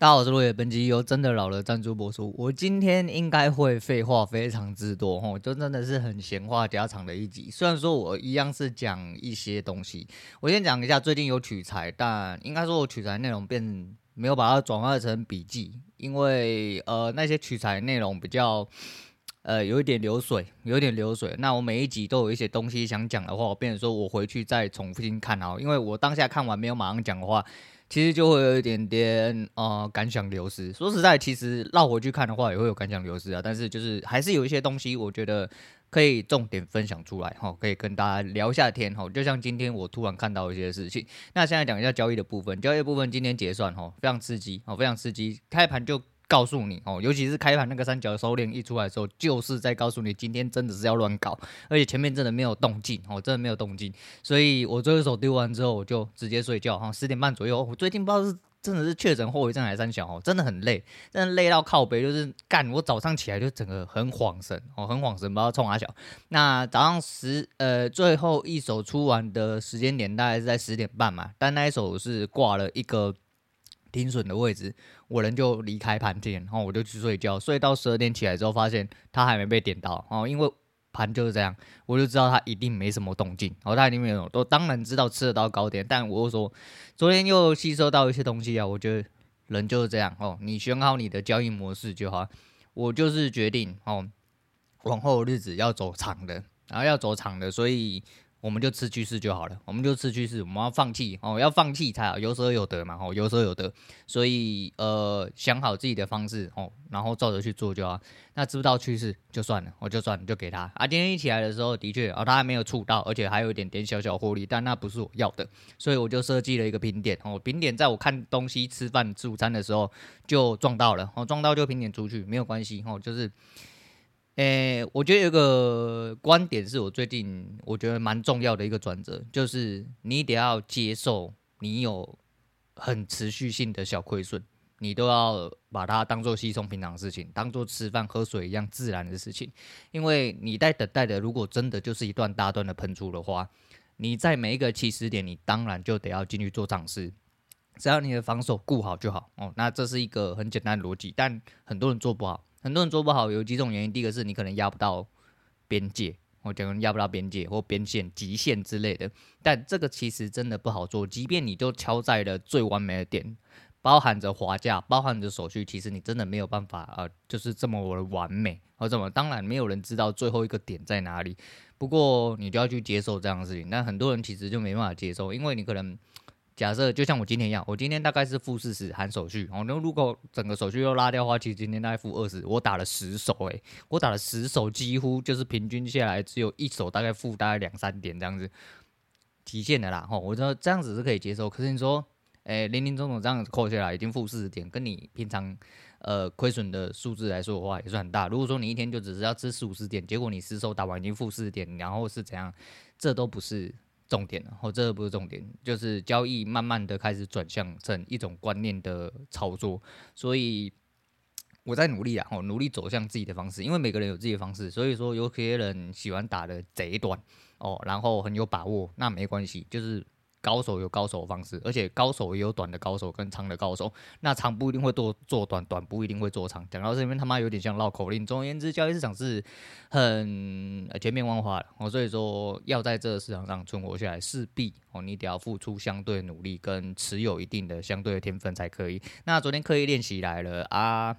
大家好，我是落叶，本集由真的老了赞助播出。我今天应该会废话非常之多，吼，就真的是很闲话家常的一集。虽然说我一样是讲一些东西，我先讲一下最近有取材，但应该说我取材内容变没有把它转化成笔记，因为呃那些取材内容比较呃有一点流水，有一点流水。那我每一集都有一些东西想讲的话，我变成说我回去再重新看哦，因为我当下看完没有马上讲的话。其实就会有一点点啊感想流失。说实在，其实绕回去看的话，也会有感想流失啊。但是就是还是有一些东西，我觉得可以重点分享出来哈，可以跟大家聊一下天哈。就像今天我突然看到一些事情，那现在讲一下交易的部分。交易的部分今天结算哈，非常刺激哦，非常刺激，开盘就。告诉你哦，尤其是开盘那个三角收敛一出来的时候，就是在告诉你今天真的是要乱搞，而且前面真的没有动静哦，真的没有动静，所以我最后一手丢完之后，我就直接睡觉哈，十点半左右。我最近不知道是真的是确诊后遗症还是三小哦，真的很累，真的累到靠北，就是干我早上起来就整个很恍神哦，很恍神，不知道冲啥小。那早上十呃最后一手出完的时间点大概是在十点半嘛，但那一手是挂了一个。停损的位置，我人就离开盘点，然后我就去睡觉，睡到十二点起来之后，发现它还没被点到，哦，因为盘就是这样，我就知道它一定没什么动静，哦，它一定没有，我当然知道吃得到高点，但我又说，昨天又吸收到一些东西啊，我觉得人就是这样，哦，你选好你的交易模式就好，我就是决定，哦，往后日子要走长的，然后要走长的，所以。我们就吃趋势就好了，我们就吃趋势，我们要放弃哦，要放弃才好，有舍有得嘛，哦，有舍有得，所以呃，想好自己的方式哦，然后照着去做就好。那知不到趋势就算了，我就算了，就给他啊。今天一起来的时候，的确啊，他还没有触到，而且还有一点点小小获利，但那不是我要的，所以我就设计了一个平点哦，平点在我看东西、吃饭、吃午餐的时候就撞到了，哦，撞到就平点出去，没有关系哦，就是。诶、我觉得有个观点是我最近我觉得蛮重要的一个转折，就是你得要接受你有很持续性的小亏损，你都要把它当做稀松平常的事情，当做吃饭喝水一样自然的事情。因为你在等待的，如果真的就是一段大段的喷出的话，你在每一个起始点，你当然就得要进去做尝试，只要你的防守顾好就好哦。那这是一个很简单的逻辑，但很多人做不好。很多人做不好，有几种原因。第一个是你可能压不到边界，我讲压不到边界或边线、极限之类的。但这个其实真的不好做。即便你就敲在了最完美的点，包含着滑价、包含着手续，其实你真的没有办法啊、就是这么的完美。或怎么？当然没有人知道最后一个点在哪里。不过你就要去接受这样的事情。但很多人其实就没办法接受，因为你可能。假设就像我今天一样，我今天大概是负四十含手续哦。那如果整个手续又拉掉的话，其实今天大概负二十。我打了十手，诶，我打了十手，几乎就是平均下来只有一手大概负大概两三点这样子，极限的啦。吼，我觉得这样子是可以接受。可是你说，诶，零零总总这样子扣下来已经负四十点，跟你平常呃亏损的数字来说的话，也算很大。如果说你一天就只是要吃四五十点，结果你十手打完已经负四十点，然后是怎样，这都不是。重点了，哦，这不是重点，就是交易慢慢的开始转向成一种观念的操作，所以我在努力啊，哦，努力走向自己的方式，因为每个人有自己的方式，所以说有些人喜欢打的贼短，哦，然后很有把握，那没关系，就是。高手有高手的方式，而且高手也有短的高手跟长的高手。那长不一定会做做短，短不一定会做长。讲到这边他妈有点像绕口令。总而言之，交易市场是很千变万化的哦，所以说要在这个市场上存活下来，势必哦你得要付出相对努力跟持有一定的相对的天分才可以。那昨天刻意练习来了啊。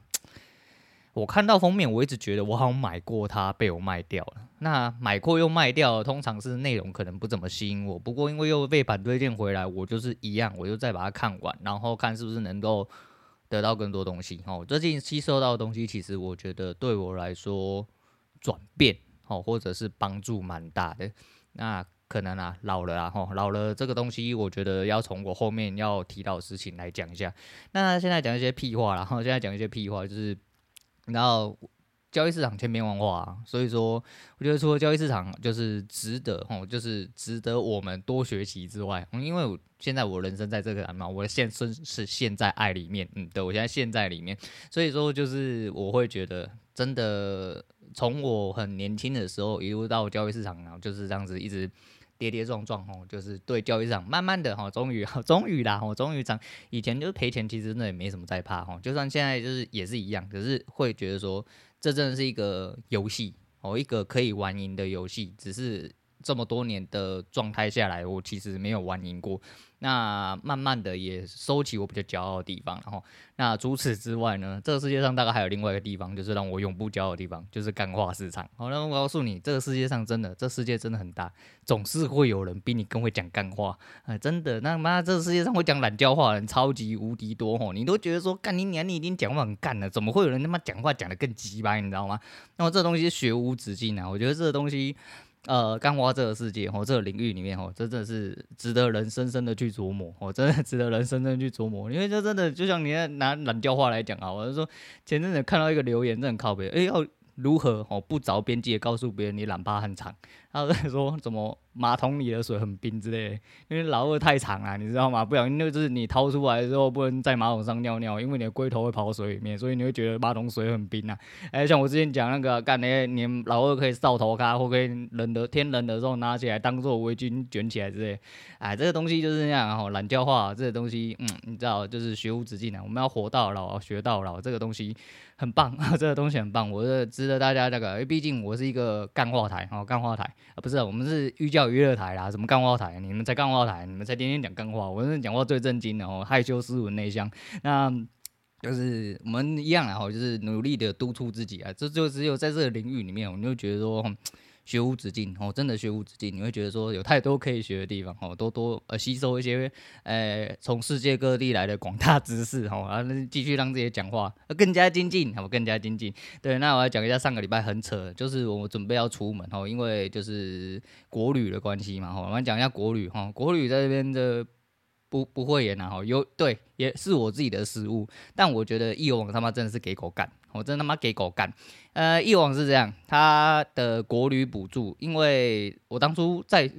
我看到封面，我一直觉得我好像买过它，被我卖掉了。那买过又卖掉，通常是内容可能不怎么吸引我。不过因为又被盘推荐回来，我就是一样，我就再把它看完，然后看是不是能够得到更多东西。哦，最近吸收到的东西，其实我觉得对我来说转变哦，或者是帮助蛮大的。那可能啊，老了啊，吼，老了这个东西，我觉得要从我后面要提到的事情来讲一下。那现在讲一些屁话，然后现在讲一些屁话，就是。然后交易市场千变万化啊，所以说我觉得除了交易市场就是值得吼，就是值得我们多学习之外，嗯，因为我现在我人生在这个嘛，我的现身是陷在爱里面，嗯，对，我现在陷在里面，所以说就是我会觉得真的从我很年轻的时候一路到交易市场然后，就是这样子一直跌跌撞撞哦，就是对交易市场慢慢的哈，终于终于啦，哦，终于涨。以前就是赔钱，其实那也没什么在怕哈，就算现在就是也是一样，可是会觉得说这真的是一个游戏哦，一个可以玩赢的游戏，只是这么多年的状态下来，我其实没有玩赢过。那慢慢的也收起我比较骄傲的地方，然后那除此之外呢，这个世界上大概还有另外一个地方，就是让我永不骄傲的地方，就是干话市场。好，那我告诉你，这个世界上真的，这世界真的很大，总是会有人比你更会讲干话，哎，真的。那妈，这个世界上会讲懒叫话的人超级无敌多吼，你都觉得说干你娘，你已经讲话很干了，怎么会有人他妈讲话讲得更鸡巴，你知道吗？那么这东西学无止境啊，我觉得这个东西。呃，干花这个世界哦，这个领域里面哦，真的是值得人深深的去琢磨哦，真的 值得人深深去琢磨，因为这真的就像你拿懒叫话来讲啊，我就说前阵子看到一个留言，真的很靠北，哎要如何哦不着边际的告诉别人你懒趴很长，他在说怎么。马桶里的水很冰之类的，因为老二太长了，你知道吗？不小心就是你掏出来之后不能在马桶上尿尿，因为你的龟头会跑水里面，所以你会觉得马桶水很冰啊。哎、欸，像我之前讲那个干那你老二可以扫头咖，或可以冷的天冷的时候拿起来当做围巾卷起来之类。哎，这个东西就是这样哈，懒叫话这个东西，嗯，你知道，就是学无止境的，我们要活到老学到老，这个东西很棒啊，这个东西很棒，我是值得大家这个，因为毕竟我是一个干话台哦，干话台啊，不是，我们是寓教。娱乐台啦，什么干话台？你们在干话台，你们在天天讲干话。我是讲话最正经的哦，害羞、斯文、内向。那就是我们一样啊，就是努力的督促自己啊。这就只有在这个领域里面，我们就觉得说。学无止境哦，真的学无止境，你会觉得说有太多可以学的地方哦，多多呃吸收一些呃从世界各地来的广大知识哦，然后继续让自己讲话更加精进，好，更加精进。对，那我要讲一下上个礼拜很扯，就是我准备要出门哦，因为就是国旅的关系嘛，我们讲一下国旅哈，国旅在这边的。不不会演啊，哈，有对也是我自己的失误，但我觉得易网他妈真的是给狗干，我真他妈给狗干。呃，易网是这样，他的国旅补助，因为我当初在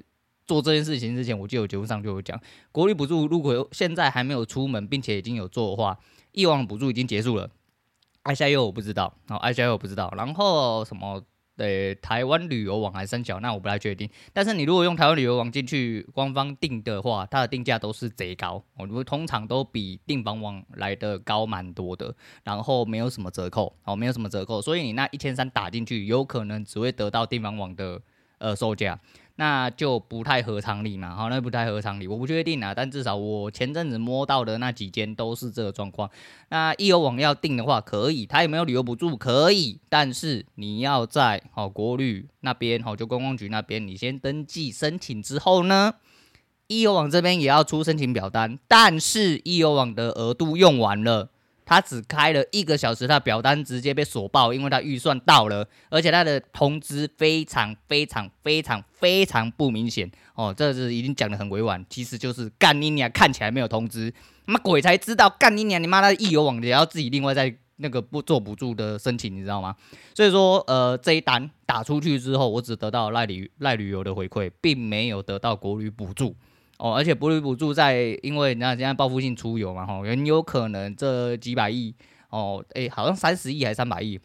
做这件事情之前，我就有节目上就有讲，国旅补助如果现在还没有出门，并且已经有做的话，易网补助已经结束了。爱瞎 U 我不知道，然后爱瞎 U 我不知道，然后什么？呃，台湾旅游网还是三角，那我不太确定。但是你如果用台湾旅游网进去官方定的话，它的定价都是贼高，我通常都比订房网来的高蛮多的，然后没有什么折扣，哦，没有什么折扣，所以你那一千三打进去，有可能只会得到订房网的呃售价。那就不太合常理嘛，好，那不太合常理，我不确定啊，但至少我前阵子摸到的那几间都是这个状况。那易游网要订的话，可以，它有没有旅游补助？可以，但是你要在好国旅那边，好就观光局那边，你先登记申请之后呢，易游网这边也要出申请表单，但是易游网的额度用完了。他只开了一个小时，他表单直接被锁爆，因为他预算到了，而且他的通知非常非常非常非常不明显哦，这是已经讲得很委婉，其实就是干你娘，看起来没有通知，妈鬼才知道干你娘，你妈的易游网也要自己另外再那个不做补助的申请，你知道吗？所以说，呃，这一单打出去之后，我只得到赖旅赖旅游的回馈，并没有得到国旅补助。哦，而且国旅补助在，因为那现在报复性出游嘛，吼，很有可能这几百亿，哦，诶、好像三十亿还是三百亿，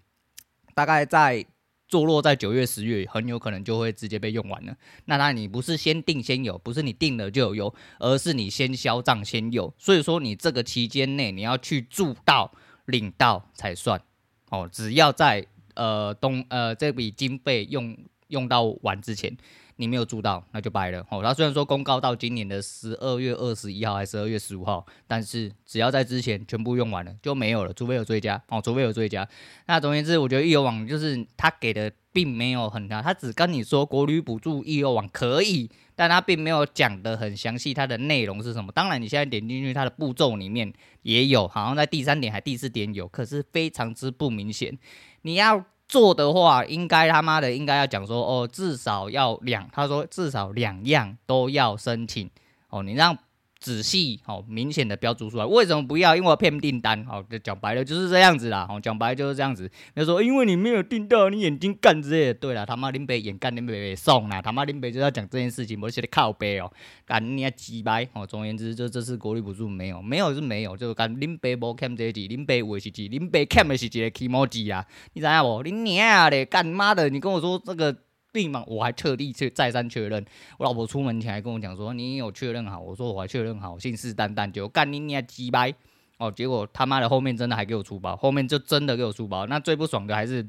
大概在坐落在九月、十月，很有可能就会直接被用完了。那那你不是先订先有，不是你订了就有用，而是你先销账先有，所以说你这个期间内你要去住到领到才算。哦，只要在呃东呃这笔经费用用到完之前。你没有住到，那就掰了。哦，他虽然说公告到今年的十二月二十一号还是十二月十五号，但是只要在之前全部用完了就没有了，除非有追加哦，除非有追加。那总而言之，我觉得易游网就是他给的并没有很大，他只跟你说国旅补助易游网可以，但他并没有讲得很详细，它的内容是什么。当然你现在点进去，它的步骤里面也有，好像在第三点还第四点有，可是非常之不明显。你要。做的话，应该他妈的应该要讲说哦，至少要两，他说至少两样都要申请哦，你让。仔细好，明显的标注出来，为什么不要？因为我骗订单，好，就讲白了就是这样子啦，好，讲白了就是这样子。他说，因为你没有订到，你眼睛干之类的。对了，他妈林北眼干林北送啦，他妈林北就要讲这件事情，不是写的靠背哦，干你啊鸡掰哦。总而言之，就这次国旅补助没有，没有是没有，就是干林北无欠这几，林北为是几，林北欠的是几个 kmoj 啊，你知道不？你娘的干妈的，你跟我说这个。立马我还特地去再三确认。我老婆出门前还跟我讲说：“你有确认好？”我说：“我还确认好，信誓旦旦就干你你还鸡掰哦！”结果他妈的后面真的还给我出包，后面就真的给我出包。那最不爽的还是。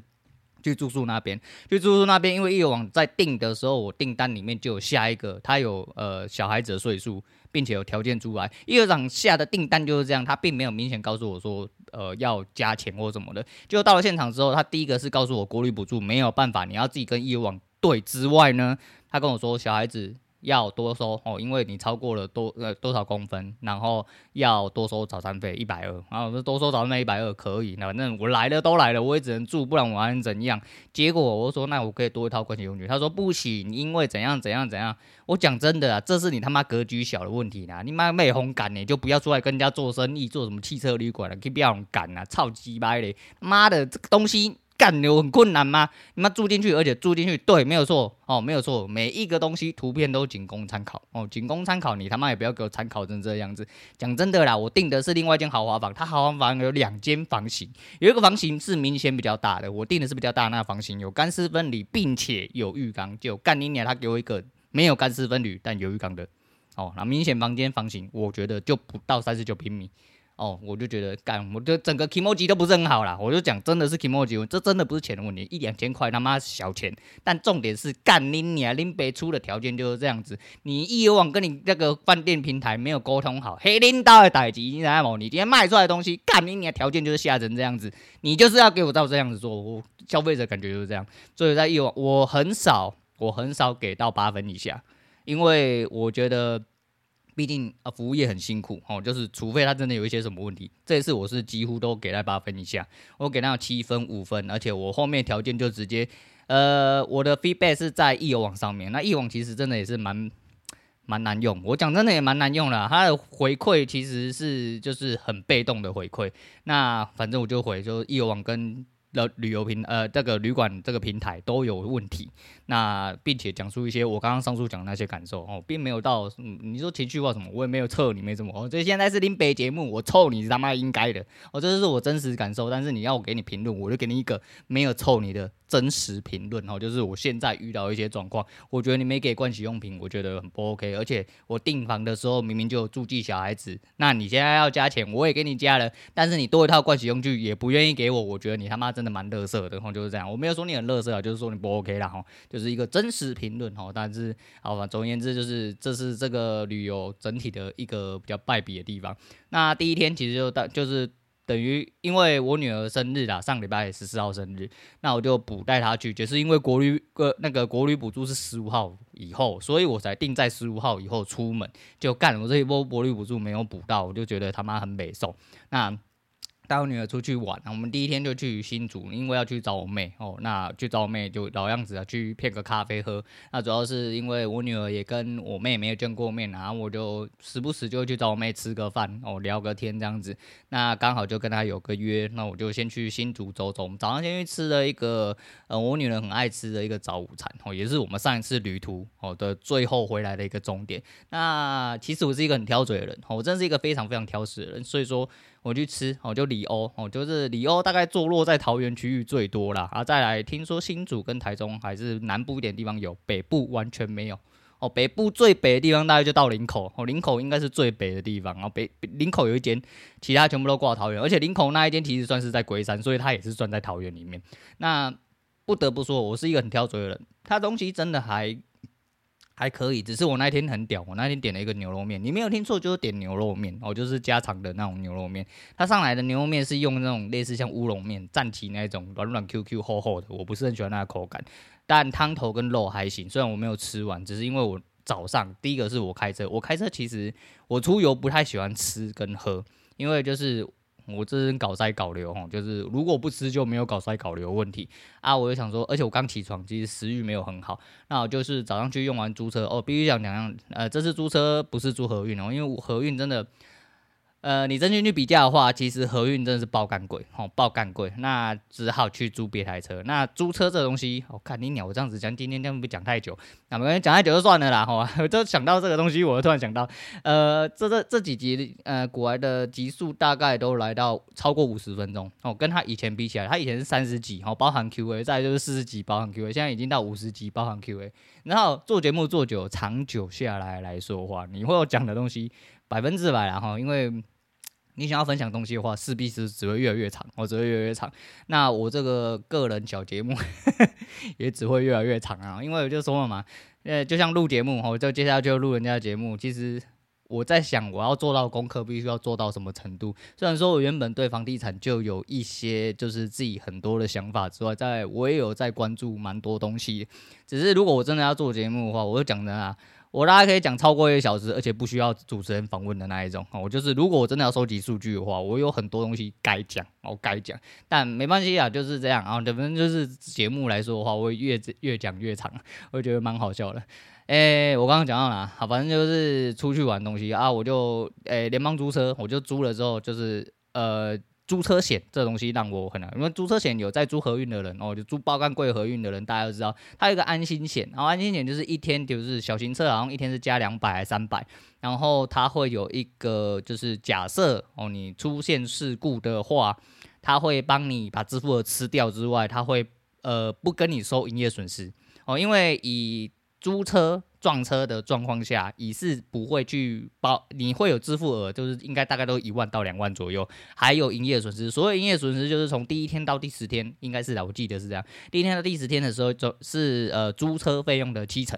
去住宿那边，去住宿那边，因为易网在订的时候，我订单里面就有下一个，他有呃小孩子的岁数，并且有条件出来。易游网下的订单就是这样，他并没有明显告诉我说呃要加钱或什么的。就到了现场之后，他第一个是告诉我国旅补助没有办法，你要自己跟易网对之外呢，他跟我说小孩子。要多收哦，因为你超过了多呃多少公分，然后要多收早餐费一百二，然后我说多收早餐费一百二可以，那反正我来了都来了，我也只能住，不然我还能怎样？结果我说那我可以多一套盥洗用具，他说不行，因为怎样怎样怎样。我讲真的啊，这是你他妈格局小的问题啦，你妈没红感呢，就不要出来跟人家做生意，做什么汽车旅馆了，可以不要红感啊，操鸡掰嘞，妈的这个东西。干流很困难吗？你妈住进去，而且住进去，对，没有错哦，没有错，每一个东西图片都仅供参考哦，仅供参考。你他妈也不要给我参考成这样子。讲真的啦，我订的是另外一间豪华房，它豪华房有两间房型，有一个房型是明显比较大的，我订的是比较大的那个房型，有干湿分离，并且有浴缸。就干你娘，他给我一个没有干湿分离但有浴缸的哦，那明显房间房型，我觉得就不到三十九平米。哦，我就觉得干，我就整个 kimoji 都不是很好啦。我就讲，真的是 kimoji，这真的不是钱的问题，一两千块他妈是小钱。但重点是干你娘，林北出的条件就是这样子。你易游网跟你那个饭店平台没有沟通好，黑领导的代志，你知道吗？你今天卖出来的东西，干你娘条件就是吓成这样子，你就是要给我照这样子做。我消费者感觉就是这样。所以在以往，我很少，我很少给到八分以下，因为我觉得。毕竟啊，服务业很辛苦哦，就是除非他真的有一些什么问题，这一次我是几乎都给他八分以下，我给他七分、五分，而且我后面条件就直接，呃，我的 feedback 是在易游网上面，那易网其实真的也是蛮蛮难用，我讲真的也蛮难用的，它的回馈其实是就是很被动的回馈，那反正我就回就易游网跟。的旅游平呃，这个旅馆这个平台都有问题，那并且讲述一些我刚刚上述讲的那些感受哦，并没有到嗯，你说情绪化什么，我也没有臭你没什么哦，这现在是林北节目，我臭你他妈应该的哦，这就是我真实感受，但是你要我给你评论，我就给你一个没有臭你的。真实评论哦，就是我现在遇到一些状况，我觉得你没给盥洗用品，我觉得很不 OK。而且我订房的时候明明就有注记小孩子，那你现在要加钱，我也给你加了，但是你多一套盥洗用具也不愿意给我，我觉得你他妈真的蛮乐色的，吼，就是这样。我没有说你很乐色啊，就是说你不 OK 啦，吼，就是一个真实评论，吼。但是好吧，总而言之，就是这是这个旅游整体的一个比较败笔的地方。那第一天其实就到就是。等于因为我女儿生日啦，上礼拜十四号生日，那我就补带她去，就是因为国旅个那个国旅补助是十五号以后，所以我才定在十五号以后出门，就干我这一波国旅补助没有补到，我就觉得他妈很北宋。那。带我女儿出去玩，我们第一天就去新竹，因为要去找我妹哦。那去找我妹就老样子啊，去骗个咖啡喝。那主要是因为我女儿也跟我妹没有见过面，然后我就时不时就去找我妹吃个饭哦，聊个天这样子。那刚好就跟她有个约，那我就先去新竹走走。早上先去吃了一个呃，我女儿很爱吃的一个早午餐哦，也是我们上一次旅途哦的最后回来的一个终点。那其实我是一个很挑嘴的人哦，我真是一个非常非常挑食的人，所以说。我去吃哦，就里欧哦，就是里欧大概坐落在桃园区域最多啦。啊。再来听说新竹跟台中还是南部一点地方有，北部完全没有哦。北部最北的地方大概就到林口哦，林口应该是最北的地方。然后北林口有一间，其他全部都挂桃园，而且林口那一间其实算是在龟山，所以它也是算在桃园里面。那不得不说，我是一个很挑嘴的人，它东西真的还。还可以，只是我那天很屌，我那天点了一个牛肉面，你没有听错，就是点牛肉面哦，就是家常的那种牛肉面。它上来的牛肉面是用那种类似像乌龙面、蘸起那种软软 Q Q 厚厚的，我不是很喜欢那个口感，但汤头跟肉还行。虽然我没有吃完，只是因为我早上第一个是我开车，我开车其实我出游不太喜欢吃跟喝，因为就是。我这人搞塞搞流吼，就是如果不吃就没有搞塞搞流问题啊！我就想说，而且我刚起床，其实食欲没有很好。那我就是早上去用完租车哦，必须讲两样，呃，这次租车不是租合运哦，因为合运真的。呃，你真心去比较的话，其实和运真的是爆干贵，哦，爆干贵，那只好去租别台车。那租车这东西，我、哦、看你鸟这样子讲，今天这样不讲太久，那没关系，讲太久就算了啦，好吧？我就想到这个东西，我就突然想到，呃，这这这几集，呃，股癌的集数大概都来到超过五十分钟，哦，跟他以前比起来，他以前是三十几，哦，包含 Q&A，再就是四十几，包含 Q&A，现在已经到五十几，包含 Q&A。然后做节目做久，长久下来来说话，你会有讲的东西。百分之百啦哈，因为你想要分享东西的话，势必是只会越来越长，我只会越来越长。那我这个个人小节目 也只会越来越长啊，因为我就说了嘛，呃，就像录节目哈，就接下来就录人家的节目。其实我在想，我要做到功课，必须要做到什么程度？虽然说我原本对房地产就有一些就是自己很多的想法之外，在我也有在关注蛮多东西。只是如果我真的要做节目的话，我就讲的啊。我大概可以讲超过一个小时，而且不需要主持人访问的那一种。我就是，如果我真的要收集数据的话，我有很多东西该讲，我该讲。但没关系啊，就是这样啊。反正就是节目来说的话，我会越越讲越长，我觉得蛮好笑的。诶、我刚刚讲到哪？好，反正就是出去玩东西啊，我就诶联邦租车，我就租了之后就是呃。租车险这东西让我很难，因为租车险有在租合运的人哦，就租包干贵合运的人，大家都知道，它有一个安心险，然后安心险就是一天就是小型车好像一天是加两百还三百，然后它会有一个就是假设哦，你出现事故的话，它会帮你把支付额吃掉之外，它会呃不跟你收营业损失哦，因为以租车。撞车的状况下，乙是不会去包，你会有支付额，就是应该大概都一万到两万左右，还有营业损失。所有营业损失，就是从第一天到第十天，应该是的，我记得是这样。第一天到第十天的时候，就是呃租车费用的七成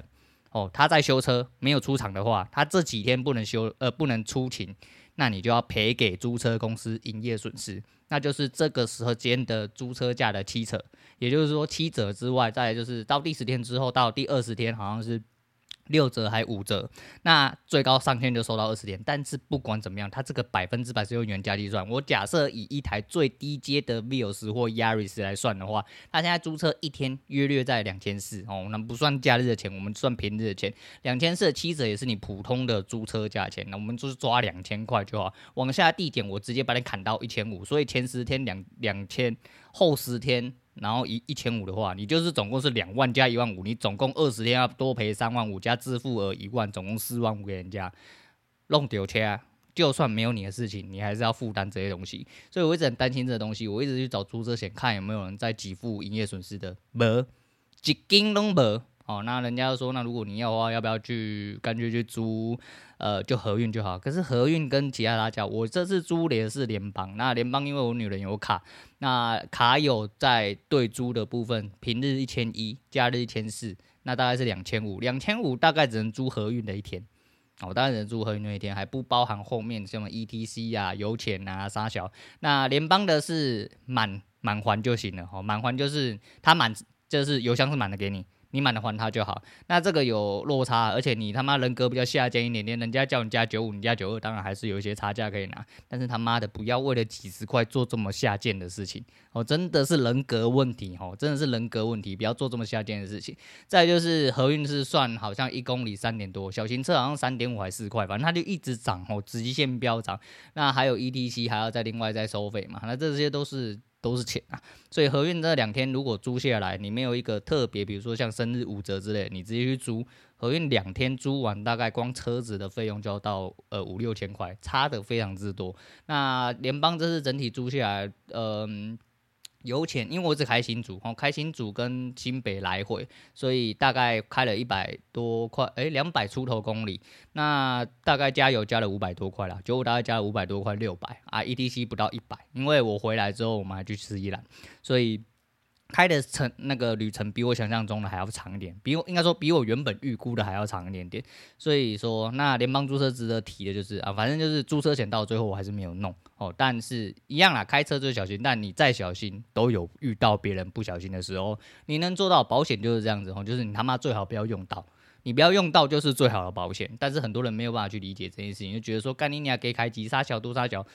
哦。他在修车没有出厂的话，他这几天不能修，呃不能出勤，那你就要赔给租车公司营业损失，那就是这个时候间的租车价的七折，也就是说七折之外，再就是到第十天之后，到第二十天好像是。六折还五折，那最高上限就收到二十天。但是不管怎么样，它这个百分之百是用原价计算。我假设以一台最低阶的 Vios 或 Yaris 来算的话，它现在租车一天约略在两千四哦，那不算假日的钱，我们算平日的钱。两千四的七折也是你普通的租车价钱，那我们就是抓两千块就好。往下递减，我直接把你砍到一千五，所以前十天两两千，后十天。然后一一千五的话，你就是总共是两万加一万五，你总共二十天要多赔三万五加支付额一万，总共四万五给人家弄丢车。就算没有你的事情，你还是要负担这些东西。所以我一直很担心这个东西，我一直去找租车险，看有没有人在给付营业损失的，没，一斤都没。哦，那人家说，那如果你要的话，要不要去干脆去租？呃，就合运就好。可是合运跟其他大家，我这次租的是联邦。那联邦因为我女人有卡，那卡有在对租的部分，平日一千一，假日一千四，那大概是两千五。两千五大概只能租合运的一天。哦，当然只能租合运那一天，还不包含后面什么 ETC 啊、油钱啊、啥小。那联邦的是满满还就行了。哦，满还就是他满，就是油箱是满的给你。你满了还他就好，那这个有落差，而且你他妈人格比较下贱一点点，人家叫你加九五，你加九二，当然还是有一些差价可以拿。但是他妈的不要为了几十块做这么下贱的事情哦，真的是人格问题哦，真的是人格问题，不要做这么下贱的事情。再就是合运是算好像一公里三点多，小型车好像三点五还四块，反正它就一直涨哦，直线飙涨。那还有 ETC 还要再另外再收费嘛？那这些都是。都是钱啊，所以合运这两天如果租下来，你没有一个特别，比如说像生日五折之类，你直接去租合运两天租完，大概光车子的费用就要到呃五六千块，差的非常之多。那联邦这次整体租下来，嗯、油钱，因为我只开新竹，哦，开新竹跟新北来回，所以大概开了一百多块，诶，两百出头公里，那大概加油加了五百多块啦，九五大概加了五百多块，六百啊，ETC 不到一百，因为我回来之后我们还去吃一兰，所以。开的程那个旅程比我想象中的还要长一点，比我应该说比我原本预估的还要长一点点。所以说，那联邦租车值得提的就是啊，反正就是租车险到最后我还是没有弄哦。但是一样啦，开车最小心，但你再小心都有遇到别人不小心的时候。你能做到保险就是这样子哦，就是你他妈最好不要用到，你不要用到就是最好的保险。但是很多人没有办法去理解这件事情，就觉得说干你娘给开急刹小多刹小。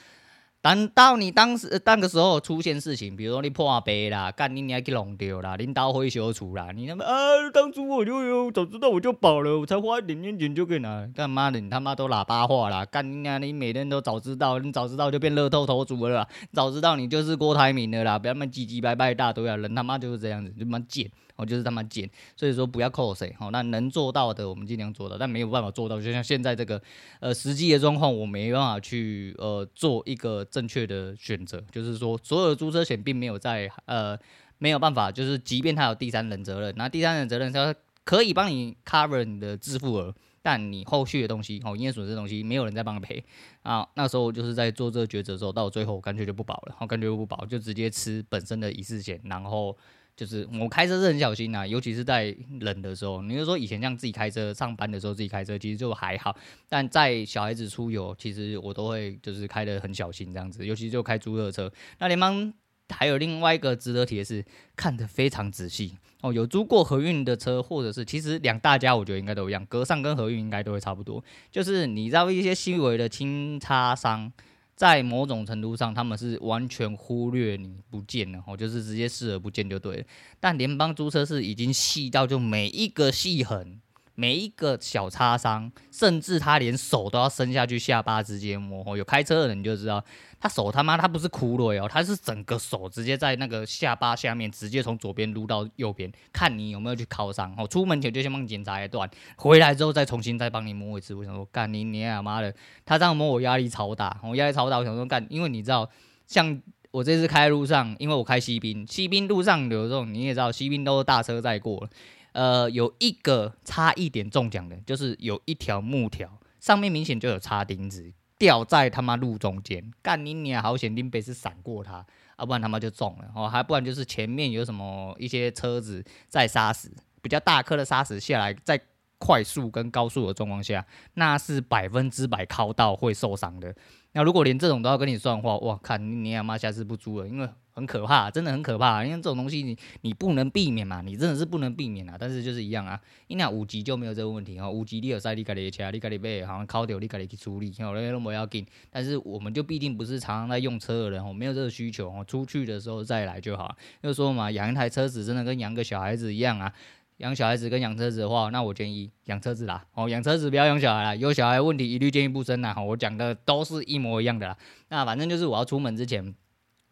等到你当时那个时候出现事情，比如说你破杯啦，干你你还去弄丢啦，领导会修除啦，你他妈啊，当初我就有早知道我就保了，我才花一点点钱就可以拿，干嘛的？你他妈都喇叭话啦，干你啊！你每天都早知道，你早知道就变乐透头主了啦，早知道你就是郭台铭的啦，不要那么唧唧拜拜一大堆啊，人他妈就是这样子，就他妈贱。我就是他妈贱，所以说不要扣谁，好，那能做到的我们尽量做到，但没有办法做到，就像现在这个呃实际的状况，我没办法去呃做一个正确的选择，就是说所有的租车险并没有在呃没有办法，就是即便他有第三人责任，那第三人责任他可以帮你 cover 你的支付额，但你后续的东西，哦，营业损失东西没有人在帮你赔啊，那时候就是在做这个抉择的时候，到最后干脆就不保了，我干脆就不保，就直接吃本身的一次险，然后。就是我开车是很小心呐、啊，尤其是在冷的时候。你就说以前像自己开车上班的时候，自己开车其实就还好，但在小孩子出游，其实我都会就是开得很小心这样子，尤其就开租的车。那联邦还有另外一个值得提的是，看得非常仔细哦。有租过和运的车，或者是其实两大家我觉得应该都一样，格上跟和运应该都会差不多。就是你知道一些细微的轻擦伤。在某种程度上，他们是完全忽略你不见了，哦，就是直接视而不见就对了。但联邦租车是已经细到就每一个细痕。每一个小擦伤，甚至他连手都要伸下去下巴直接摸。有开车的人就知道，他手他妈他不是骷髅哦，他是整个手直接在那个下巴下面，直接从左边撸到右边，看你有没有去敲伤。哦，出门前就先帮你检查一段，回来之后再重新再帮你摸一次。我想说，干你你啊妈的，他这样摸我压力超大，我压力超大。我想说干，因为你知道，像我这次开路上，因为我开西滨，西滨路上有这种你也知道，西滨都是大车在过。呃，有一个差一点中奖的，就是有一条木条上面明显就有插钉子，掉在他妈路中间。干你娘，好险，林北是闪过他，要不然他妈就中了。哦，还不然就是前面有什么一些车子在砂石，比较大颗的砂石下来，在快速跟高速的状况下，那是百分之百靠到会受伤的。那如果连这种都要跟你算的话，哇，看你你他妈下次不租了，因为很可怕，真的很可怕。因为这种东西你你不能避免嘛，你真的是不能避免啊。但是就是一样啊，因为五级就没有这个问题啊，五级你有赛你家里的车，你家里被，好像考掉你家里去处理，好，那都不要紧。但是我们就毕竟不是常常在用车的人哦，没有这个需求哦，出去的时候再来就好。就说嘛，养一台车子真的跟养个小孩子一样啊。养小孩子跟养车子的话，那我建议养车子啦。哦，养车子不要养小孩啦，有小孩问题一律建议不生啦。我讲的都是一模一样的啦。那反正就是我要出门之前。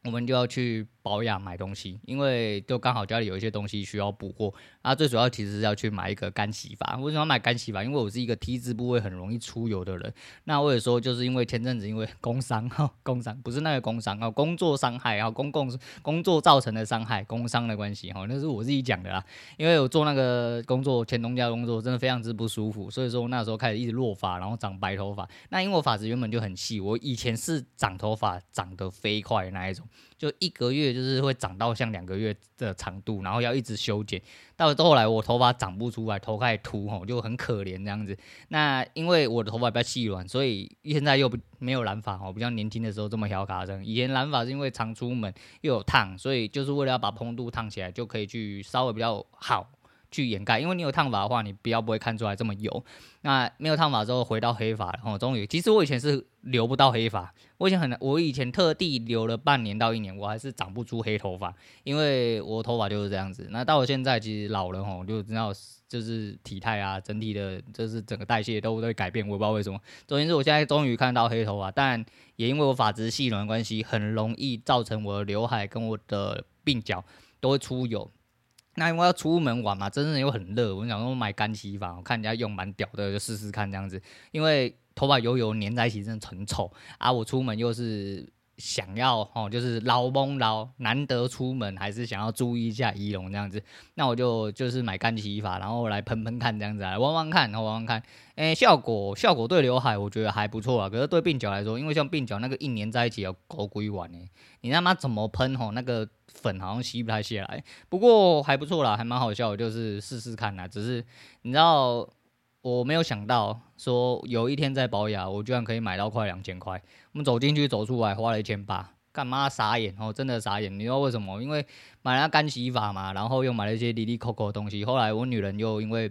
我们就要去保养买东西，因为就刚好家里有一些东西需要补货啊。最主要其实是要去买一个干洗发。为什么要买干洗发？因为我是一个 T 字部位很容易出油的人。那我也说，就是因为前阵子因为工伤哈，工伤不是那个工伤啊，工作伤害啊，公共工作造成的伤害，工伤的关系哈，那是我自己讲的啦。因为我做那个工作前东家工作真的非常之不舒服，所以说那时候开始一直落发，然后长白头发。那因为我发质原本就很细，我以前是长头发长得飞快那一种。就一个月就是会长到像两个月的长度，然后要一直修剪。到后来我头发长不出来，头开始秃吼，就很可怜这样子。那因为我的头发比较细软，所以现在又不没有染发哦，比较年轻的时候这么小卡生。以前染发是因为常出门又有烫，所以就是为了要把蓬度烫起来，就可以去稍微比较好。去掩盖，因为你有烫发的话，你比较不会看出来这么油。那没有烫发之后回到黑发然后，终于，其实我以前是留不到黑发，我以前很难，我以前特地留了半年到一年，我还是长不出黑头发，因为我头发就是这样子。那到了现在，其实老了吼，就知道就是体态啊，整体的，就是整个代谢都会改变，我也不知道为什么。总之，我现在终于看到黑头发，但也因为我发质细软关系，很容易造成我的刘海跟我的鬓角都会出油。那因为要出门玩嘛，真的又很热，我想说买干洗发，我看人家用蛮屌的，就试试看这样子。因为头发油油粘在一起，真的很丑啊！我出门又是想要哦，就是老懵老，难得出门还是想要注意一下仪容这样子。那我就就是买干洗发，然后来喷喷看这样子，来玩玩看，然后玩玩看。哎、欸，效果效果对刘海我觉得还不错啊，可是对鬓角来说，因为像鬓角那个一粘在一起要搞鬼玩呢，你他妈怎么喷吼那个？粉好像吸不太下来，不过还不错啦，还蛮好笑的，就是试试看啦。只是你知道，我没有想到说有一天在宝雅，我居然可以买到快两千块。我们走进去走出来花了一千八，干嘛傻眼哦？真的傻眼。你知道为什么？因为买了干洗发嘛，然后又买了一些哩哩扣扣的东西。后来我女人又因为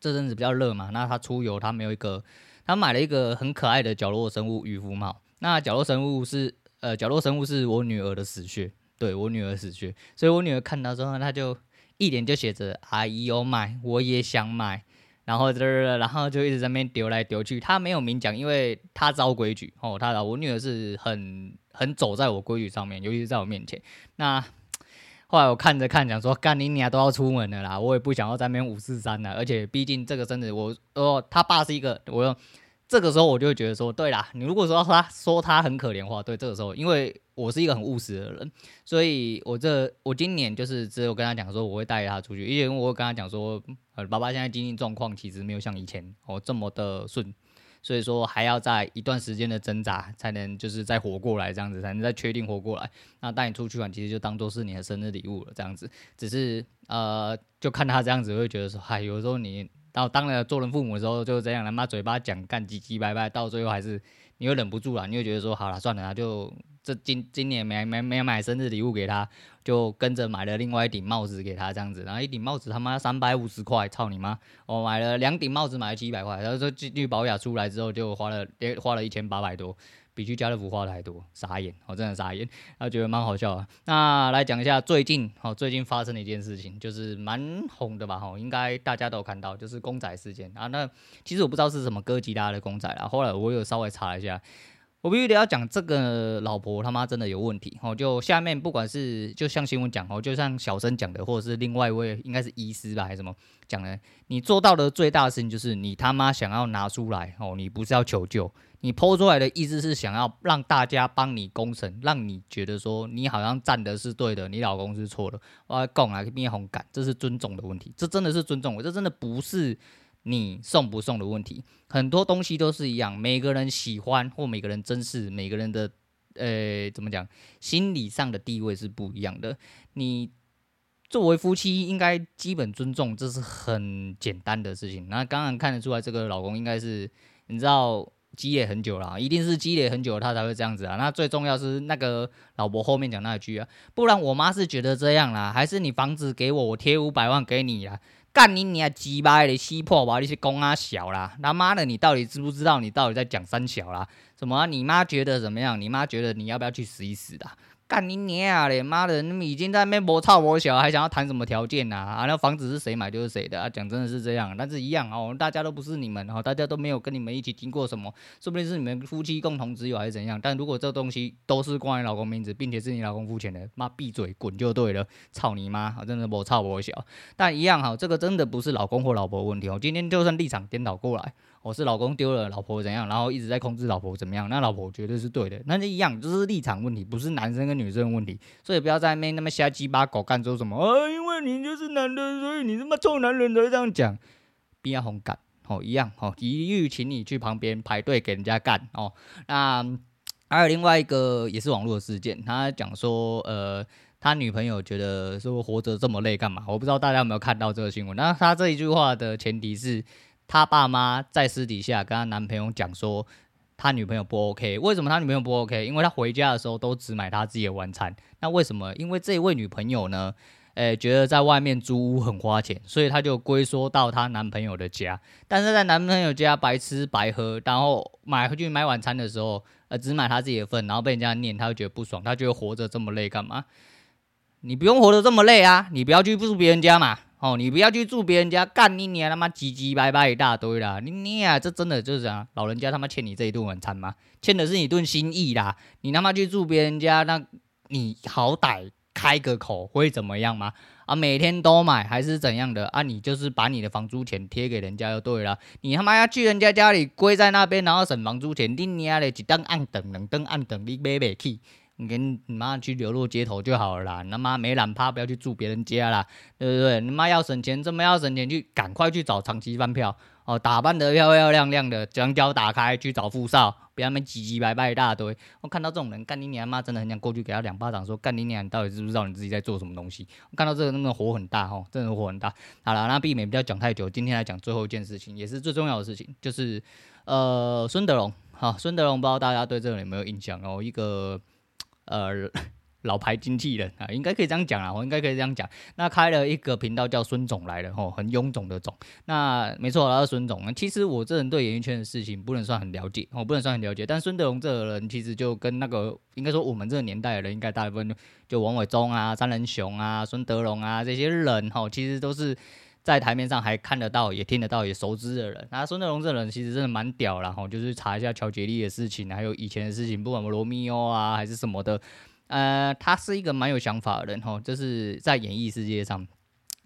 这阵子比较热嘛，那她出游她没有一个，她买了一个很可爱的角落生物渔夫帽。那角落生物是呃，角落生物是我女儿的死穴，对我女儿死穴，所以我女儿看到之后，她就一脸就写着阿姨有买，我也想买，然后这，然后就一直在那边丢来丢去。他没有明讲，因为他招规矩哦，她我女儿是很很走在我规矩上面，尤其是在我面前。那后来我看着看，讲说干你娘都要出门了啦，我也不想要在那边五四三了，而且毕竟这个真的我哦，他爸是一个我。这个时候我就会觉得说，对啦，你如果说他说他很可怜的话，对，这个时候，因为我是一个很务实的人，所以我这我今年就是只有跟他讲说，我会带他出去，因为我会跟他讲说，呃，爸爸现在经济状况其实没有像以前哦这么的顺，所以说还要在一段时间的挣扎才能就是再活过来这样子，才能再确定活过来。那带你出去玩，其实就当做是你的生日礼物了，这样子。只是呃，就看他这样子，会觉得说，嗨，有时候你。到当了做人父母的时候就是这样，他妈嘴巴讲干唧唧掰掰，到最后还是你会忍不住了，你会觉得说好了算了，就这今今年没没没买生日礼物给他，就跟着买了另外一顶帽子给他这样子，然后一顶帽子他妈三百五十块，操你妈！我买了两顶帽子买了七百块，然后说绿宝雅出来之后就花了花了一千八百多。比去家乐福花的还多，傻眼，我真的傻眼，然后觉得蛮好笑啊。那来讲一下最近，哦，最近发生的一件事情，就是蛮红的吧，哈，应该大家都有看到，就是公仔事件啊。那其实我不知道是什么哥吉拉的公仔啦，后来我有稍微查了一下。我必须得要讲这个老婆他妈真的有问题哦！就下面不管是就像新闻讲哦，就像小生讲的，或者是另外一位应该是医师吧还是什么讲的，你做到的最大的事情就是你他妈想要拿出来哦，你不是要求救，你剖出来的意思是想要让大家帮你公审，让你觉得说你好像站的是对的，你老公是错的。我要讲啊，面红感，这是尊重的问题，这真的是尊重我，这真的不是。你送不送的问题，很多东西都是一样，每个人喜欢或每个人珍视，每个人的，呃，怎么讲，心理上的地位是不一样的。你作为夫妻，应该基本尊重，这是很简单的事情。那刚刚看得出来，这个老公应该是，你知道，积累很久了，一定是积累很久，他才会这样子啊。那最重要是那个老婆后面讲那句啊，不然我妈是觉得这样啦，还是你房子给我，我贴五百万给你啊。干你你还鸡巴的西破吧？你是公啊小啦，他妈的，你到底知不知道？你到底在讲三小啦？什么、你妈觉得怎么样？你妈觉得你要不要去死一死的？干你娘嘞！妈的，你们已经在那边磨操磨小，还想要谈什么条件呐？啊，那房子是谁买就是谁的啊！讲真的是这样，但是一样哦，大家都不是你们哦，大家都没有跟你们一起经过什么，说不定是你们夫妻共同持有还是怎样。但如果这东西都是挂你老公名字，并且是你老公付钱的，妈闭嘴滚就对了，操你妈！真的磨操磨小，但一样哈，这个真的不是老公或老婆问题哦。今天就算立场颠倒过来。我是老公丢了老婆怎样，然后一直在控制老婆怎么样？那老婆绝对是对的，那就一样，就是立场问题，不是男生跟女生的问题。所以不要在那边那么瞎鸡巴狗干说什么啊，因为你就是男的，所以你他妈臭男人才这样讲。不要红干哦，一样哦，一律请你去旁边排队给人家干哦。那还有另外一个也是网络的事件，他讲说呃，他女朋友觉得说活着这么累干嘛？我不知道大家有没有看到这个新闻。那他这一句话的前提是。他爸妈在私底下跟他男朋友讲说，他女朋友不 OK。为什么他女朋友不 OK？因为他回家的时候都只买他自己的晚餐。那为什么？因为这位女朋友呢，诶、觉得在外面租屋很花钱，所以他就龟缩到他男朋友的家。但是在男朋友家白吃白喝，然后买回去买晚餐的时候，呃，只买他自己的份，然后被人家念，他就觉得不爽。他觉得活着这么累干嘛？你不用活得这么累啊，你不要去住别人家嘛。哦，你不要去住别人家，干你娘他妈唧唧歪歪一大堆啦！你你啊，这真的就是啊，老人家他妈欠你这一顿晚餐吗？欠的是你一顿心意啦！你他妈去住别人家，那你好歹开个口会怎么样吗？啊，每天都买还是怎样的啊？你就是把你的房租钱贴给人家就对了。你他妈要去人家家里跪在那边，然后省房租钱，你娘的，一灯暗等，两灯暗等，你买不起。你跟你妈去流落街头就好了啦，你他妈没懒趴，不要去住别人家啦，对不对？你妈要省钱，这么要省钱，去赶快去找长期饭票哦，打扮得漂漂亮亮的，将脚打开去找富少，别他们唧唧歪歪一大堆。我看到这种人，干你娘妈，真的很想过去给他两巴掌，说干你娘，你到底知不知道你自己在做什么东西？我看到这个，那个火很大哈，真的火很大。好了，那避免不要讲太久，今天来讲最后一件事情，也是最重要的事情，就是呃，孙德龙。好，孙德龙，不知道大家对这个有没有印象哦？一个。呃，老牌经纪人啊，应该可以这样讲啊，我应该可以这样讲。那开了一个频道叫孙总来了吼，很臃肿的总。那没错，他是孙总。其实我这人对演艺圈的事情不能算很了解，我不能算很了解。但孙德龙这个人其实就跟那个，应该说我们这个年代的人，应该大部分就王伟忠啊、三人雄啊、孙德龙啊这些人吼，其实都是在台面上还看得到、也听得到、也熟知的人。那孙德龙这人其实真的蛮屌啦吼，就是查一下乔杰利的事情，还有以前的事情，不管罗密欧啊还是什么的。呃，他是一个蛮有想法的人吼，就是在演艺世界上，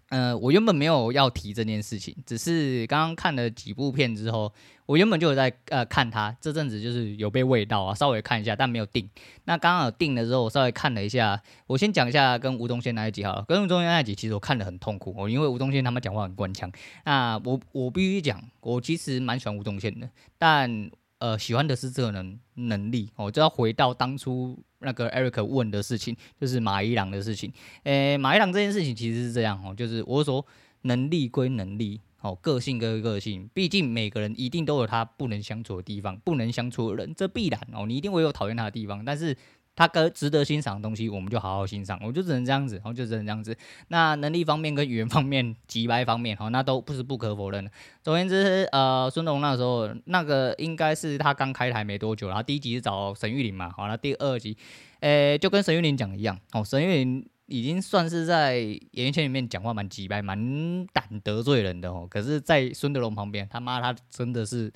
呃，我原本没有要提这件事情，只是刚刚看了几部片之后，我原本就有在呃看他这阵子就是有被味道啊，稍微看一下，但没有定。那刚刚有定的时候，我稍微看了一下，我先讲一下跟吴宗宪那一集好了，跟吴宗宪那一集其实我看得很痛苦哦，因为吴宗宪他们讲话很官腔。那我我必须讲，我其实蛮喜欢吴宗宪的，但呃喜欢的是这个能能力哦，就要回到当初。那个 Eric 问的事情，就是马一郎的事情。诶、马一郎这件事情其实是这样哦，就是我说能力归能力，哦，个性归个性，毕竟每个人一定都有他不能相处的地方，不能相处的人，这必然哦，你一定会有讨厌他的地方，但是。他跟值得欣赏的东西，我们就好好欣赏。我就只能这样子，然后就只能这样子。那能力方面跟语言方面、机掰方面，哈，那都不是不可否认的。总而言之，呃，孙龙那时候那个应该是他刚开台没多久，然后第一集是找沈玉琳嘛，好了，第二集，诶、就跟沈玉琳讲一样，哦，沈玉琳已经算是在演艺圈里面讲话蛮机掰、蛮胆得罪人的哦。可是，在孙德龙旁边，他妈他真的是。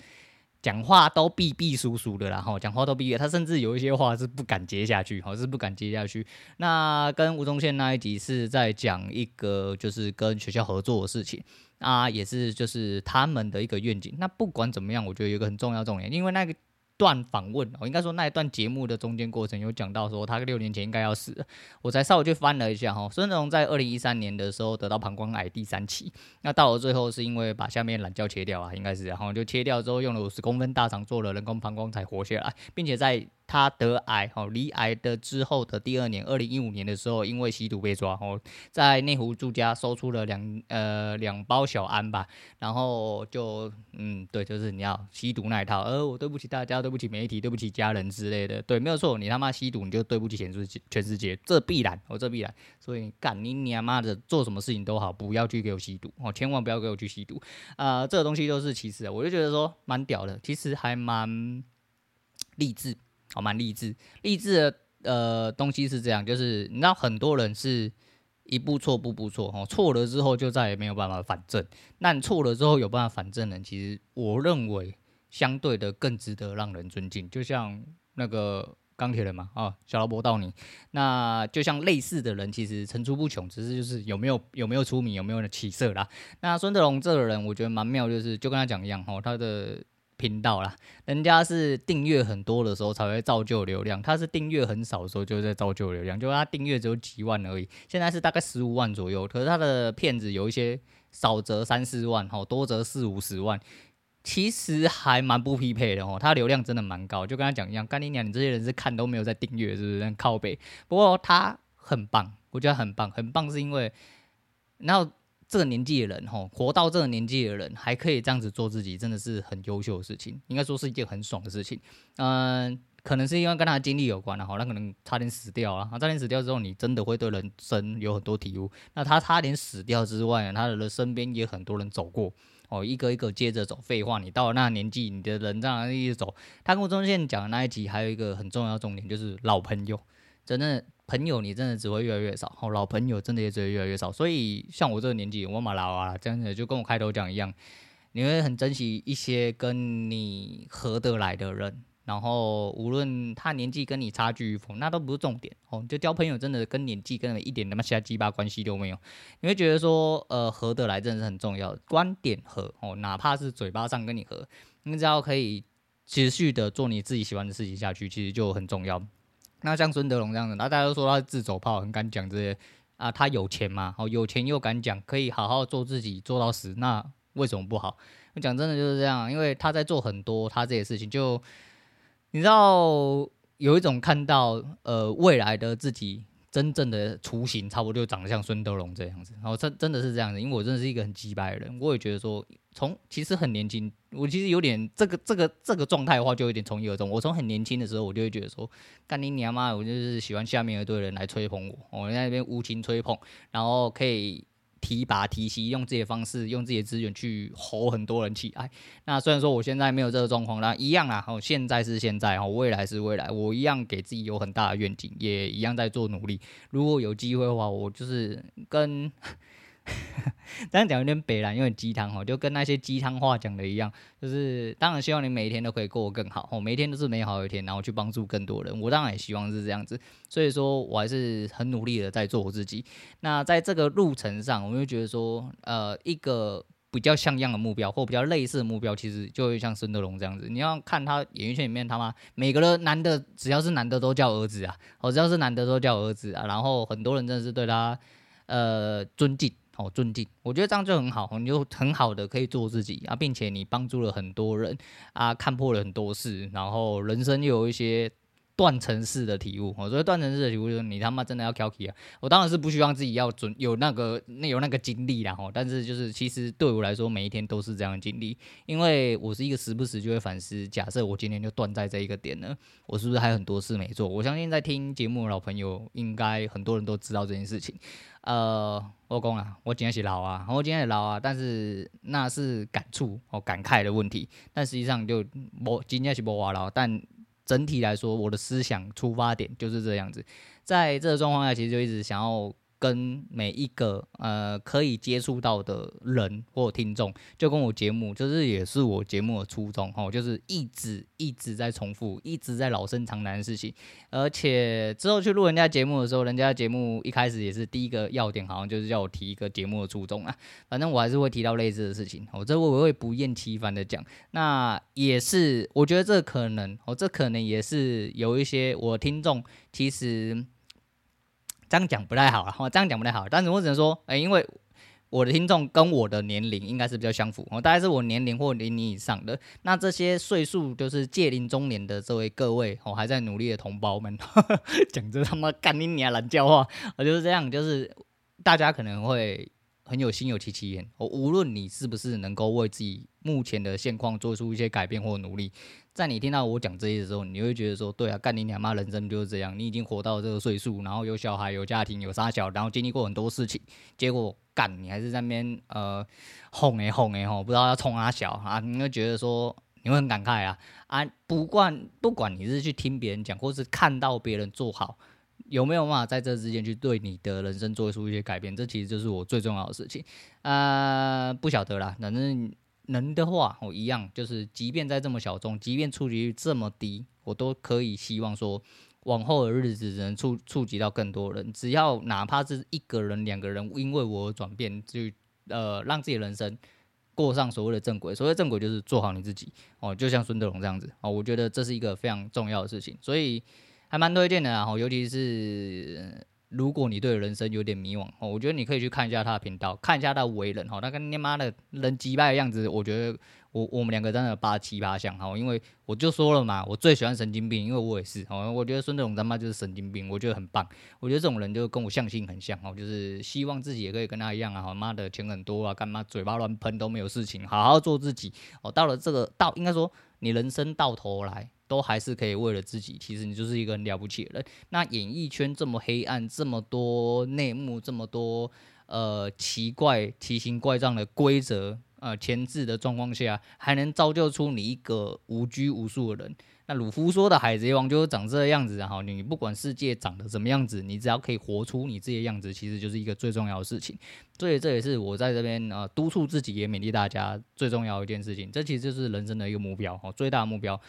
讲话都避避疏疏的啦，哈，讲话都避，他甚至有一些话是不敢接下去，哈，是不敢接下去。那跟吴宗宪那一集是在讲一个就是跟学校合作的事情，啊，也是就是他们的一个愿景。那不管怎么样，我觉得有一个很重要重点，因为那个。段访问，我应该说那一段节目的中间过程有讲到说他六年前应该要死，我才稍微去翻了一下哈。孙德龙在二零一三年的时候得到膀胱癌第三期，那到了最后是因为把下面懒觉切掉啊，应该是然后就切掉之后用了五十公分大肠做了人工膀胱才活下来，并且在。他得癌哦，罹癌的之后的第二年，二零一五年的时候，因为吸毒被抓哦，在内湖住家搜出了两呃两包小安吧，然后就嗯对，就是你要吸毒那一套，呃我对不起大家，对不起媒体，对不起家人之类的，对，没有错，你他妈吸毒你就对不起全世界，全世界，这必然哦，这必然，所以干你你妈的做什么事情都好，不要去给我吸毒哦，千万不要给我去吸毒。啊、呃，这个东西都是其次，我就觉得说蛮屌的，其实还蛮励志。好，蛮励志。励志的呃东西是这样，就是你知道很多人是一步错步步错，哦，错了之后就再也没有办法反正。那你错了之后有办法反正呢？其实我认为相对的更值得让人尊敬。就像那个钢铁人嘛，啊，小劳勃道尼。那就像类似的人，其实层出不穷，只是就是有没有有没有出名，有没有起色啦。那孙德龙这个人，我觉得蛮妙，就是就跟他讲一样，哦，他的。频道啦，人家是订阅很多的时候才会造就流量，他是订阅很少的时候就在造就流量，就他订阅只有几万而已，现在是大概十五万左右，可是他的片子有一些少则三四万，吼，多则四五十万，其实还蛮不匹配的哦，他流量真的蛮高，就跟他讲一样，干你娘，你这些人是看都没有在订阅，是不是？靠北，不过他很棒，我觉得很棒，很棒是因为，然后。这个年纪的人，吼，活到这个年纪的人还可以这样子做自己，真的是很优秀的事情，应该说是一件很爽的事情。嗯、可能是因为跟他经历有关了，吼，他可能差点死掉啊，差点死掉之后，你真的会对人生有很多体悟。那他差点死掉之外，他的身边也很多人走过，哦，一个一个接着走。废话，你到了那个年纪，你的人这样一直走。他跟我中间讲的那一集还有一个很重要的重点，就是老朋友，真的。朋友，你真的只会越来越少。好，老朋友真的也只会越来越少。所以，像我这个年纪，我嘛老啊，这样子就跟我开头讲一样，你会很珍惜一些跟你合得来的人。然后，无论他年纪跟你差距与否，那都不是重点。哦，就交朋友真的跟年纪跟一点他妈瞎鸡巴关系都没有。你会觉得说，呃，合得来真的是很重要，观点合哦，哪怕是嘴巴上跟你合，你只要可以持续的做你自己喜欢的事情下去，其实就很重要。那像孙德龙这样子，那大家都说他自走炮，很敢讲这些啊。他有钱嘛？哦，有钱又敢讲，可以好好做自己，做到死，那为什么不好？讲真的就是这样，因为他在做很多他这些事情，就你知道有一种看到呃未来的自己真正的雏形，差不多就长得像孙德龙这样子。然后真真的是这样子，因为我真的是一个很鸡掰的人，我也觉得说从其实很年轻，我其实有点这个这个这个状态的话，就有点从一而终。我从很年轻的时候，我就会觉得说，干你娘妈，我就是喜欢下面一堆人来吹捧我，我在那边无情吹捧，然后可以。提拔提携，用自己的方式，用自己的资源去吼很多人起来。那虽然说我现在没有这个状况，那一样啊。哦，现在是现在，哦，未来是未来，我一样给自己有很大的愿景，也一样在做努力。如果有机会的话，我就是跟。这样讲有点北烂，因为鸡汤哈，就跟那些鸡汤话讲的一样，就是当然希望你每一天都可以过得更好，哦，每一天都是美好的一天，然后去帮助更多人。我当然也希望是这样子，所以说我还是很努力的在做我自己。那在这个路程上，我就觉得说，呃，一个比较像样的目标或比较类似的目标，其实就会像孙德龙这样子。你要看他演艺圈里面他妈每个人男的，只要是男的都叫儿子啊，哦，只要是男的都叫儿子啊，然后很多人真的是对他呃尊敬。哦，尊敬，我觉得这样就很好，你就很好的可以做自己啊，并且你帮助了很多人啊，看破了很多事，然后人生又有一些。断层式的体悟，我说断层式的体悟就是你他妈真的要挑剔啊！我当然是不希望自己要准有那个那有那个经历啦吼，但是就是其实对我来说，每一天都是这样的经历，因为我是一个时不时就会反思，假设我今天就断在这一个点呢，我是不是还有很多事没做？我相信在听节目的老朋友，应该很多人都知道这件事情。呃，我讲啊，我今天是老啊，我今天是老啊，但是那是感触哦感慨的问题，但实际上就我今天是不话老，但。整体来说，我的思想出发点就是这样子，在这个状况下，其实就一直想要。跟每一个呃可以接触到的人或听众，就跟我节目，就是也是我节目的初衷哈，就是一直一直在重复，一直在老生常谈的事情。而且之后去录人家节目的时候，人家节目一开始也是第一个要点，好像就是叫我提一个节目的初衷啊。反正我还是会提到类似的事情，我这我会不厌其烦的讲。那也是，我觉得这可能，哦这可能也是有一些我听众其实。这样讲不太好了，这样讲不太好，但是我只能说，诶、因为我的听众跟我的年龄应该是比较相符，哦大概是我年龄或年龄以上的，那这些岁数就是届龄中年的这位各位，我还在努力的同胞们，讲这他妈干你娘懒叫话，我就是这样，就是大家可能会。很有心有戚戚焉。我无论你是不是能够为自己目前的现况做出一些改变或努力，在你听到我讲这些的时候，你会觉得说：对啊，干你娘妈，人生就是这样。你已经活到这个岁数，然后有小孩、有家庭、有三小，然后经历过很多事情，结果干你还是在那边呃哄诶哄诶吼，不知道要冲阿小啊，你会觉得说你会很感慨啊啊！不管不管你是去听别人讲，或是看到别人做好。有没有办法在这之间去对你的人生做出一些改变？这其实就是我最重要的事情。呃，不晓得啦，反正能的话，我一样就是，即便在这么小众，即便触及率这么低，我都可以希望说，往后的日子能触触及到更多人。只要哪怕是一个人、两个人，因为我而转变，就呃，让自己人生过上所谓的正轨。所谓正轨就是做好你自己哦，就像孙德龙这样子哦，我觉得这是一个非常重要的事情，所以。还蛮推荐的啊，尤其是如果你对人生有点迷惘哦，我觉得你可以去看一下他的频道，看一下他为人哈，他跟你妈的人机掰的样子，我觉得我我们两个真的八七八像哈，因为我就说了嘛，我最喜欢神经病，因为我也是哦，我觉得孙德龙他妈就是神经病，我觉得很棒，我觉得这种人就跟我相性很像哦，就是希望自己也可以跟他一样啊，妈的钱很多啊，干嘛嘴巴乱喷都没有事情，好好做自己哦，到了这个到应该说你人生到头来。都还是可以为了自己，其实你就是一个很了不起的人。那演艺圈这么黑暗，这么多内幕，这么多呃奇怪、奇形怪状的规则呃前置的状况下，还能造就出你一个无拘无束的人。那鲁夫说的海贼王就是长这个样子，然后你不管世界长得怎么样子，你只要可以活出你自己的样子，其实就是一个最重要的事情。所以这也是我在这边呃督促自己也勉励大家最重要的一件事情。这其实就是人生的一个目标哦，最大的目标。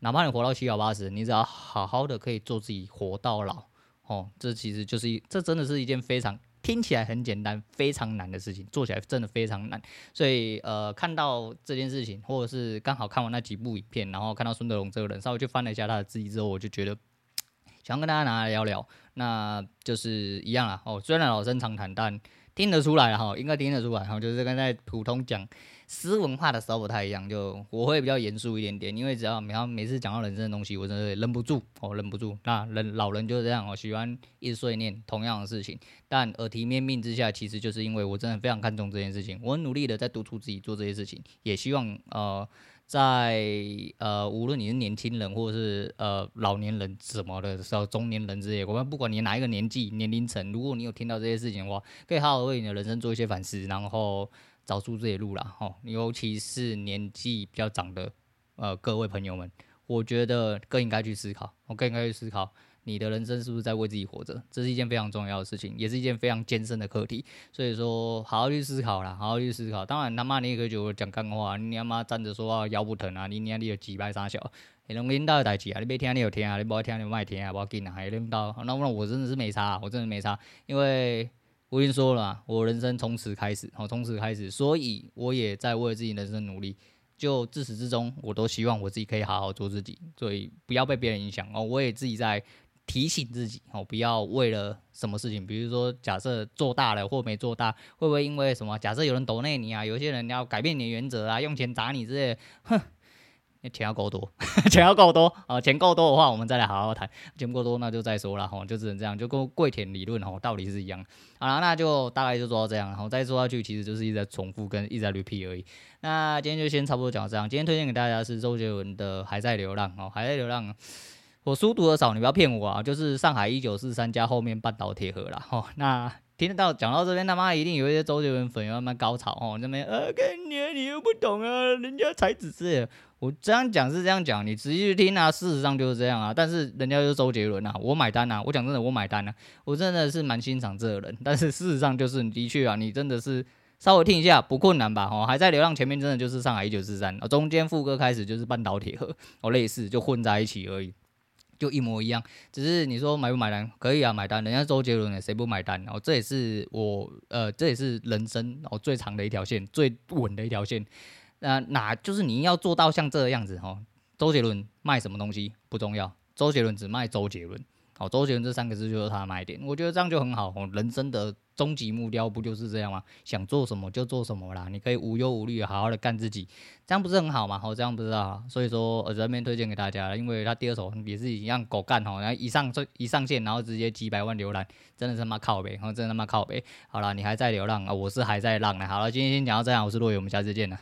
哪怕你活到七老八十，你只要好好的可以做自己，活到老，哦，这其实就是一，这真的是一件非常听起来很简单、非常难的事情，做起来真的非常难。所以，呃，看到这件事情，或者是刚好看完那几部影片，然后看到孙德龙这个人，稍微去翻了一下他的字迹之后，我就觉得想跟大家拿来聊聊，那就是一样啊。哦，虽然老生常谈，但听得出来哈，应该听得出来哈，就是刚才普通讲。诗文化的时候不太一样，就我会比较严肃一点点，因为只要每每次讲到人生的东西，我真的忍不住哦，忍不住。那人老人就是这样哦，喜欢一直碎念同样的事情，但耳提面命之下，其实就是因为我真的非常看重这件事情，我很努力的在督促自己做这些事情，也希望呃。在呃，无论你是年轻人，或者是呃老年人什么的，时候中年人之类，我们不管你哪一个年纪、年龄层，如果你有听到这些事情的话，可以好好为你的人生做一些反思，然后找出这些路啦。吼，尤其是年纪比较长的呃各位朋友们，我觉得更应该去思考，我更应该去思考。你的人生是不是在为自己活着？这是一件非常重要的事情，也是一件非常艰深的课题。所以说，好好去思考啦，好好去思考。当然，他妈你也可以觉得讲干话，你他妈站着说话腰不疼啊？你你你有几百三小？你能领导的代志啊？你别听你有听啊？你不爱听你不爱听啊？不要紧啊，还领导。那那我真的是没差，我真的没差，因为我已经说了，我人生从此开始，好，从此开始，所以我也在为自己人生努力。就自始至终，我都希望我自己可以好好做自己，所以不要被别人影响哦。我也自己在。提醒自己哦，不要为了什么事情，比如说假设做大了或没做大，会不会因为什么？假设有人抖内你啊，有些人要改变你的原则啊，用钱砸你之类，哼，钱要够多，钱要够多啊，钱够多的话，我们再来好好谈。钱不够多，那就再说了哈，就只能这样，就跟跪舔理论哦，道理是一样。好了，那就大概就做到这样，然后再说下去，其实就是一直在重复跟一直在 repeat 而已。那今天就先差不多讲到这样。今天推荐给大家是周杰伦的《还在流浪》哦，《还在流浪》。我书读的少，你不要骗我啊！就是上海一九四三加后面半岛铁盒啦。吼。那听得到讲到这边，他妈一定有一些周杰伦粉要慢慢高潮哦。那边呃，跟你你又不懂啊，人家才子是。我这样讲是这样讲，你仔细去听啊，事实上就是这样啊。但是人家就是周杰伦啊，我买单啊。我讲真的，我买单啊。我真的是蛮欣赏这个人，但是事实上就是的确啊，你真的是稍微听一下不困难吧？哦，还在流浪前面真的就是上海一九四三，中间副歌开始就是半岛铁盒，哦，类似就混在一起而已。就一模一样，只是你说买不买单？可以啊，买单。人家周杰伦，谁不买单？然后这也是我，呃，这也是人生哦最长的一条线，最稳的一条线。那哪就是你要做到像这个样子哦？周杰伦卖什么东西不重要，周杰伦只卖周杰伦。哦，周杰伦这三个字就是他的卖点，我觉得这样就很好哦。人生的终极目标不就是这样吗？想做什么就做什么啦，你可以无忧无虑，好好的干自己，这样不是很好吗？好，这样不知道，所以说我这边推荐给大家，因为他第二首也是一样狗干哦，然后一上这一上线，然后直接几百万浏览，真的是他妈靠北，然后真的他妈靠北。好了，你还在流浪啊？我是还在浪呢。好了，今天先讲到这样，我是洛宇，我们下次见了。